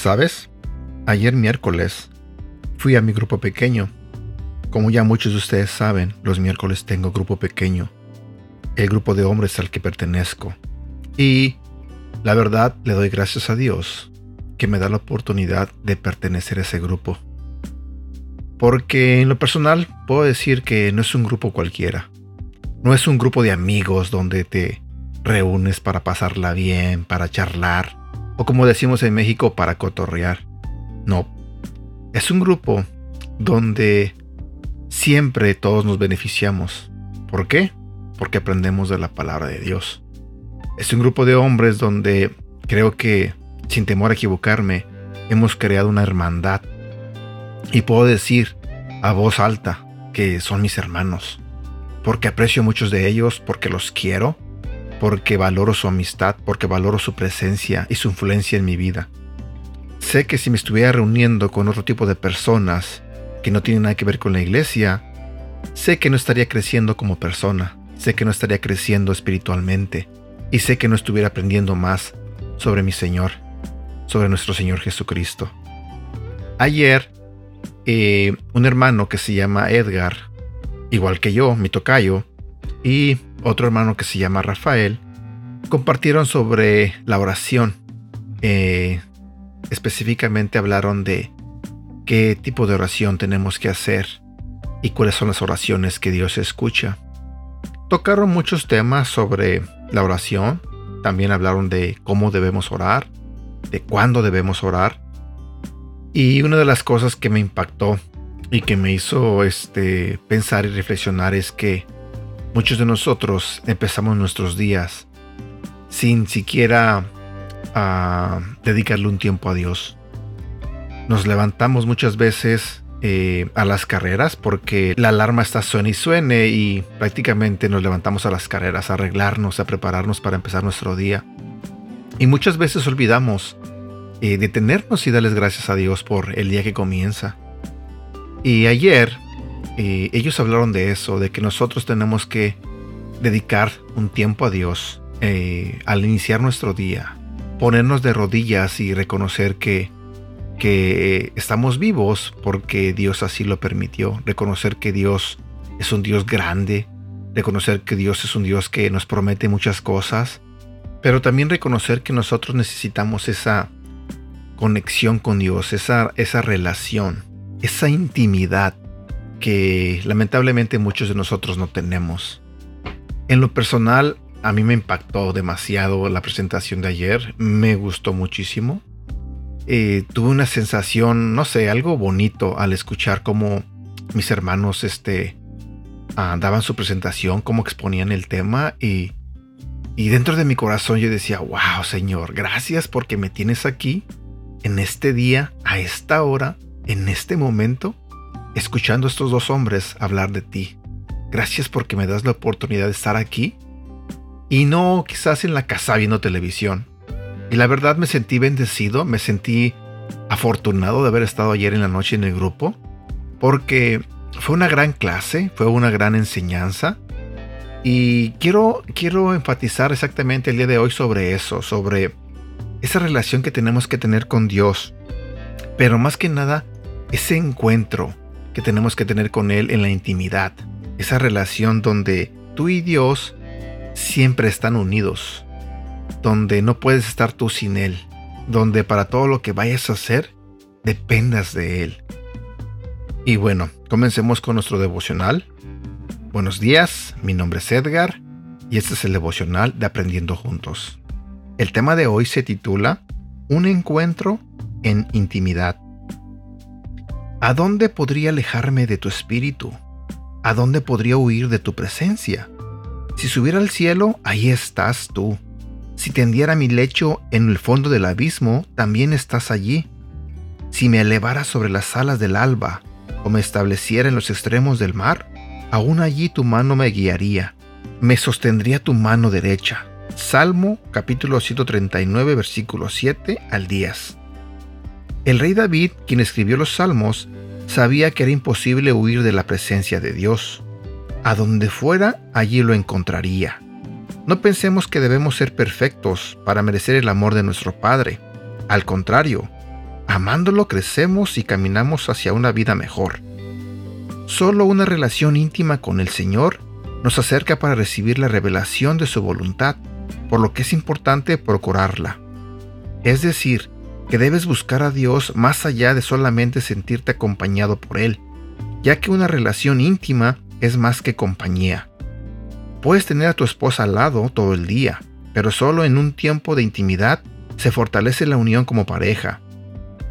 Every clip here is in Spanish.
¿Sabes? Ayer miércoles fui a mi grupo pequeño. Como ya muchos de ustedes saben, los miércoles tengo grupo pequeño, el grupo de hombres al que pertenezco. Y la verdad le doy gracias a Dios que me da la oportunidad de pertenecer a ese grupo. Porque en lo personal puedo decir que no es un grupo cualquiera. No es un grupo de amigos donde te reúnes para pasarla bien, para charlar, o como decimos en México, para cotorrear. No, es un grupo donde siempre todos nos beneficiamos. ¿Por qué? Porque aprendemos de la palabra de Dios. Es un grupo de hombres donde creo que, sin temor a equivocarme, hemos creado una hermandad. Y puedo decir a voz alta que son mis hermanos. Porque aprecio muchos de ellos, porque los quiero porque valoro su amistad, porque valoro su presencia y su influencia en mi vida. Sé que si me estuviera reuniendo con otro tipo de personas que no tienen nada que ver con la iglesia, sé que no estaría creciendo como persona, sé que no estaría creciendo espiritualmente y sé que no estuviera aprendiendo más sobre mi Señor, sobre nuestro Señor Jesucristo. Ayer, eh, un hermano que se llama Edgar, igual que yo, mi tocayo, y otro hermano que se llama Rafael, compartieron sobre la oración. Eh, específicamente hablaron de qué tipo de oración tenemos que hacer y cuáles son las oraciones que Dios escucha. Tocaron muchos temas sobre la oración, también hablaron de cómo debemos orar, de cuándo debemos orar. Y una de las cosas que me impactó y que me hizo este, pensar y reflexionar es que Muchos de nosotros empezamos nuestros días sin siquiera ah, dedicarle un tiempo a Dios. Nos levantamos muchas veces eh, a las carreras porque la alarma está suene y suene y prácticamente nos levantamos a las carreras a arreglarnos, a prepararnos para empezar nuestro día. Y muchas veces olvidamos eh, detenernos y darles gracias a Dios por el día que comienza. Y ayer ellos hablaron de eso, de que nosotros tenemos que dedicar un tiempo a Dios eh, al iniciar nuestro día, ponernos de rodillas y reconocer que, que estamos vivos porque Dios así lo permitió, reconocer que Dios es un Dios grande, reconocer que Dios es un Dios que nos promete muchas cosas, pero también reconocer que nosotros necesitamos esa conexión con Dios, esa, esa relación, esa intimidad que lamentablemente muchos de nosotros no tenemos. En lo personal, a mí me impactó demasiado la presentación de ayer, me gustó muchísimo. Eh, tuve una sensación, no sé, algo bonito al escuchar cómo mis hermanos este, ah, daban su presentación, cómo exponían el tema y, y dentro de mi corazón yo decía, wow Señor, gracias porque me tienes aquí, en este día, a esta hora, en este momento, escuchando a estos dos hombres hablar de ti. Gracias porque me das la oportunidad de estar aquí y no quizás en la casa viendo televisión. Y la verdad me sentí bendecido, me sentí afortunado de haber estado ayer en la noche en el grupo, porque fue una gran clase, fue una gran enseñanza. Y quiero, quiero enfatizar exactamente el día de hoy sobre eso, sobre esa relación que tenemos que tener con Dios. Pero más que nada, ese encuentro, que tenemos que tener con Él en la intimidad. Esa relación donde tú y Dios siempre están unidos. Donde no puedes estar tú sin Él. Donde para todo lo que vayas a hacer, dependas de Él. Y bueno, comencemos con nuestro devocional. Buenos días, mi nombre es Edgar y este es el devocional de Aprendiendo Juntos. El tema de hoy se titula Un encuentro en intimidad. ¿A dónde podría alejarme de tu espíritu? ¿A dónde podría huir de tu presencia? Si subiera al cielo, ahí estás tú. Si tendiera mi lecho en el fondo del abismo, también estás allí. Si me elevara sobre las alas del alba, o me estableciera en los extremos del mar, aún allí tu mano me guiaría, me sostendría tu mano derecha. Salmo capítulo 139 versículo 7 al 10. El rey David, quien escribió los salmos, sabía que era imposible huir de la presencia de Dios. A donde fuera, allí lo encontraría. No pensemos que debemos ser perfectos para merecer el amor de nuestro Padre. Al contrario, Amándolo crecemos y caminamos hacia una vida mejor. Solo una relación íntima con el Señor nos acerca para recibir la revelación de su voluntad, por lo que es importante procurarla. Es decir, que debes buscar a Dios más allá de solamente sentirte acompañado por Él, ya que una relación íntima es más que compañía. Puedes tener a tu esposa al lado todo el día, pero solo en un tiempo de intimidad se fortalece la unión como pareja,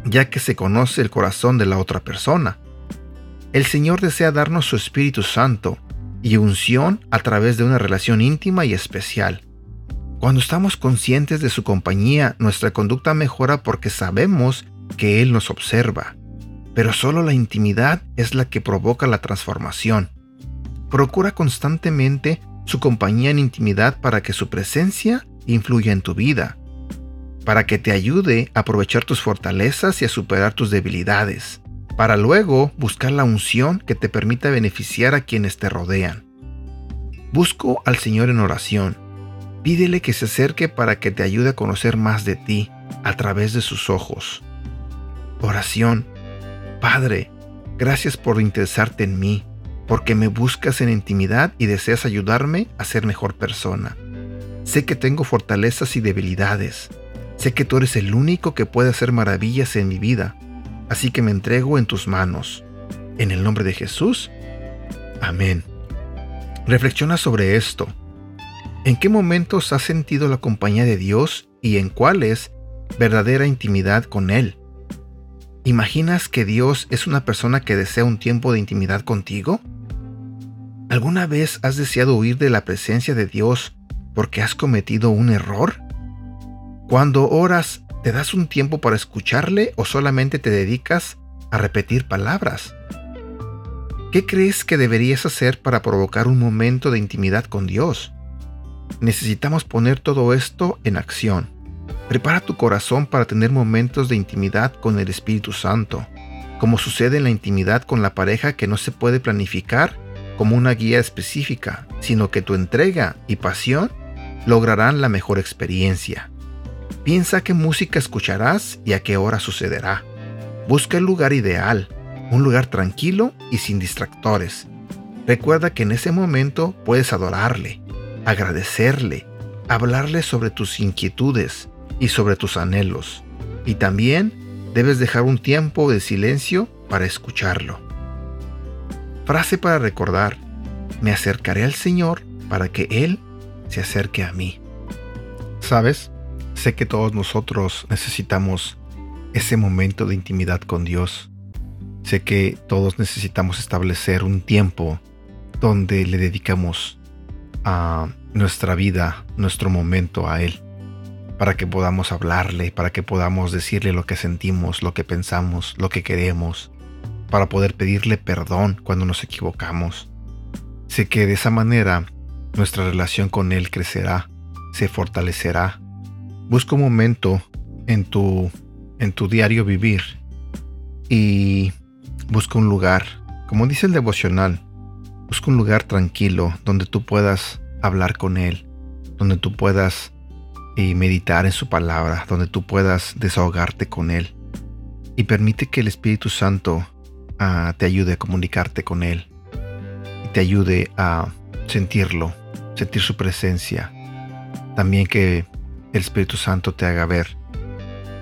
ya que se conoce el corazón de la otra persona. El Señor desea darnos su Espíritu Santo y unción a través de una relación íntima y especial. Cuando estamos conscientes de su compañía, nuestra conducta mejora porque sabemos que Él nos observa. Pero solo la intimidad es la que provoca la transformación. Procura constantemente su compañía en intimidad para que su presencia influya en tu vida, para que te ayude a aprovechar tus fortalezas y a superar tus debilidades, para luego buscar la unción que te permita beneficiar a quienes te rodean. Busco al Señor en oración Pídele que se acerque para que te ayude a conocer más de ti a través de sus ojos. Oración. Padre, gracias por interesarte en mí, porque me buscas en intimidad y deseas ayudarme a ser mejor persona. Sé que tengo fortalezas y debilidades. Sé que tú eres el único que puede hacer maravillas en mi vida, así que me entrego en tus manos. En el nombre de Jesús. Amén. Reflexiona sobre esto ¿En qué momentos has sentido la compañía de Dios y en cuáles verdadera intimidad con Él? ¿Imaginas que Dios es una persona que desea un tiempo de intimidad contigo? ¿Alguna vez has deseado huir de la presencia de Dios porque has cometido un error? Cuando oras, ¿te das un tiempo para escucharle o solamente te dedicas a repetir palabras? ¿Qué crees que deberías hacer para provocar un momento de intimidad con Dios? Necesitamos poner todo esto en acción. Prepara tu corazón para tener momentos de intimidad con el Espíritu Santo, como sucede en la intimidad con la pareja que no se puede planificar como una guía específica, sino que tu entrega y pasión lograrán la mejor experiencia. Piensa qué música escucharás y a qué hora sucederá. Busca el lugar ideal, un lugar tranquilo y sin distractores. Recuerda que en ese momento puedes adorarle, agradecerle, hablarle sobre tus inquietudes y sobre tus anhelos. Y también debes dejar un tiempo de silencio para escucharlo. Frase para recordar, me acercaré al Señor para que Él se acerque a mí. ¿Sabes? Sé que todos nosotros necesitamos ese momento de intimidad con Dios. Sé que todos necesitamos establecer un tiempo donde le dedicamos a nuestra vida, nuestro momento a Él, para que podamos hablarle, para que podamos decirle lo que sentimos, lo que pensamos, lo que queremos, para poder pedirle perdón cuando nos equivocamos. Sé que de esa manera nuestra relación con Él crecerá, se fortalecerá. Busca un momento en tu, en tu diario vivir y busca un lugar, como dice el devocional, Busca un lugar tranquilo donde tú puedas hablar con Él, donde tú puedas eh, meditar en su palabra, donde tú puedas desahogarte con Él. Y permite que el Espíritu Santo ah, te ayude a comunicarte con Él te ayude a sentirlo, sentir su presencia. También que el Espíritu Santo te haga ver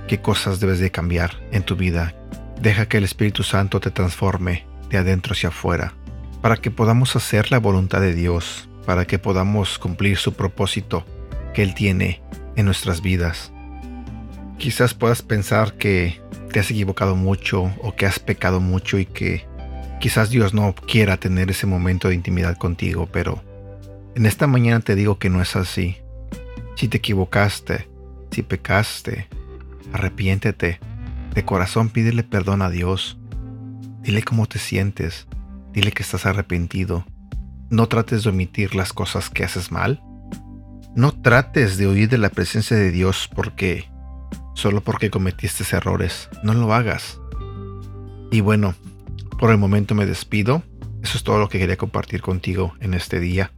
qué cosas debes de cambiar en tu vida. Deja que el Espíritu Santo te transforme de adentro hacia afuera para que podamos hacer la voluntad de Dios, para que podamos cumplir su propósito que Él tiene en nuestras vidas. Quizás puedas pensar que te has equivocado mucho o que has pecado mucho y que quizás Dios no quiera tener ese momento de intimidad contigo, pero en esta mañana te digo que no es así. Si te equivocaste, si pecaste, arrepiéntete. De corazón pídele perdón a Dios. Dile cómo te sientes. Dile que estás arrepentido. No trates de omitir las cosas que haces mal. No trates de huir de la presencia de Dios porque solo porque cometiste errores. No lo hagas. Y bueno, por el momento me despido. Eso es todo lo que quería compartir contigo en este día.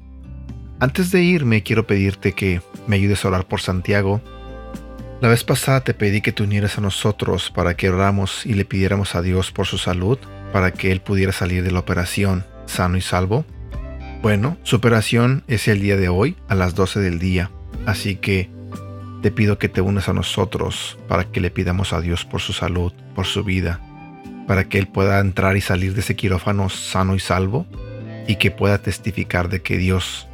Antes de irme, quiero pedirte que me ayudes a orar por Santiago. La vez pasada te pedí que te unieras a nosotros para que oramos y le pidiéramos a Dios por su salud, para que él pudiera salir de la operación sano y salvo. Bueno, su operación es el día de hoy a las 12 del día, así que te pido que te unas a nosotros para que le pidamos a Dios por su salud, por su vida, para que él pueda entrar y salir de ese quirófano sano y salvo y que pueda testificar de que Dios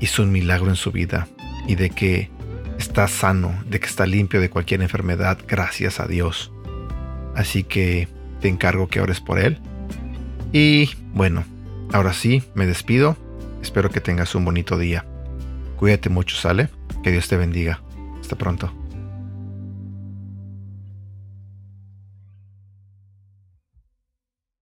hizo un milagro en su vida y de que está sano, de que está limpio de cualquier enfermedad, gracias a Dios. Así que te encargo que ores por él. Y bueno, ahora sí, me despido. Espero que tengas un bonito día. Cuídate mucho, ¿sale? Que Dios te bendiga. Hasta pronto.